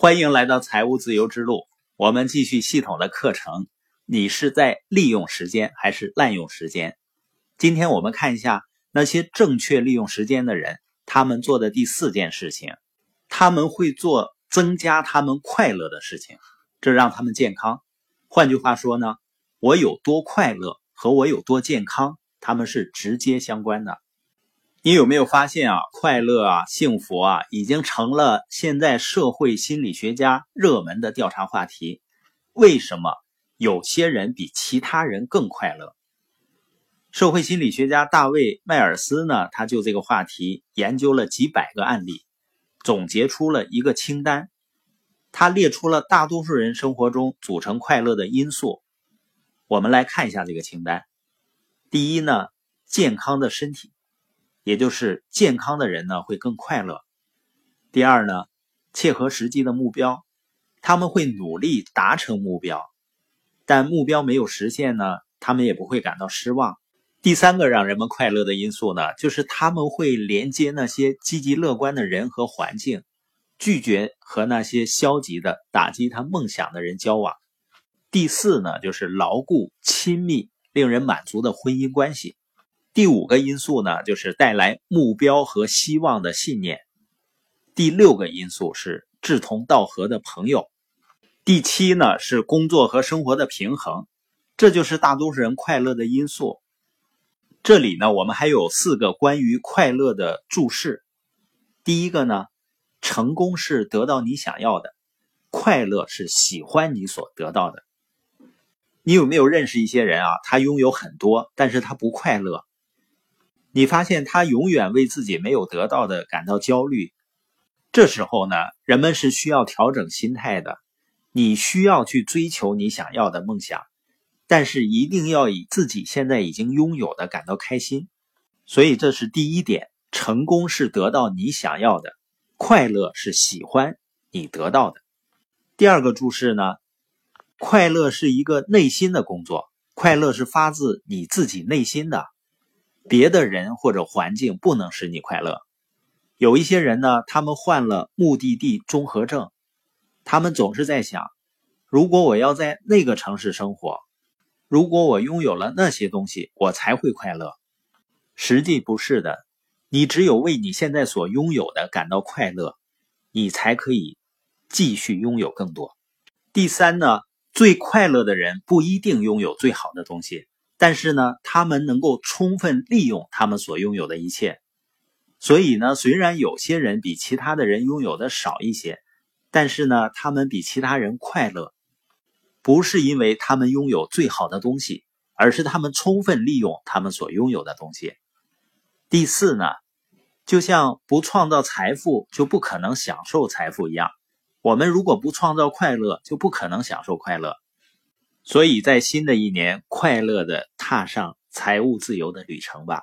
欢迎来到财务自由之路。我们继续系统的课程。你是在利用时间还是滥用时间？今天我们看一下那些正确利用时间的人，他们做的第四件事情，他们会做增加他们快乐的事情，这让他们健康。换句话说呢，我有多快乐和我有多健康，他们是直接相关的。你有没有发现啊，快乐啊，幸福啊，已经成了现在社会心理学家热门的调查话题？为什么有些人比其他人更快乐？社会心理学家大卫·迈尔斯呢，他就这个话题研究了几百个案例，总结出了一个清单。他列出了大多数人生活中组成快乐的因素。我们来看一下这个清单。第一呢，健康的身体。也就是健康的人呢会更快乐。第二呢，切合实际的目标，他们会努力达成目标，但目标没有实现呢，他们也不会感到失望。第三个让人们快乐的因素呢，就是他们会连接那些积极乐观的人和环境，拒绝和那些消极的打击他梦想的人交往。第四呢，就是牢固、亲密、令人满足的婚姻关系。第五个因素呢，就是带来目标和希望的信念。第六个因素是志同道合的朋友。第七呢是工作和生活的平衡，这就是大多数人快乐的因素。这里呢，我们还有四个关于快乐的注释。第一个呢，成功是得到你想要的，快乐是喜欢你所得到的。你有没有认识一些人啊？他拥有很多，但是他不快乐。你发现他永远为自己没有得到的感到焦虑，这时候呢，人们是需要调整心态的。你需要去追求你想要的梦想，但是一定要以自己现在已经拥有的感到开心。所以这是第一点：成功是得到你想要的，快乐是喜欢你得到的。第二个注释呢，快乐是一个内心的工作，快乐是发自你自己内心的。别的人或者环境不能使你快乐。有一些人呢，他们患了目的地综合症，他们总是在想：如果我要在那个城市生活，如果我拥有了那些东西，我才会快乐。实际不是的，你只有为你现在所拥有的感到快乐，你才可以继续拥有更多。第三呢，最快乐的人不一定拥有最好的东西。但是呢，他们能够充分利用他们所拥有的一切，所以呢，虽然有些人比其他的人拥有的少一些，但是呢，他们比其他人快乐，不是因为他们拥有最好的东西，而是他们充分利用他们所拥有的东西。第四呢，就像不创造财富就不可能享受财富一样，我们如果不创造快乐，就不可能享受快乐。所以在新的一年，快乐的踏上财务自由的旅程吧。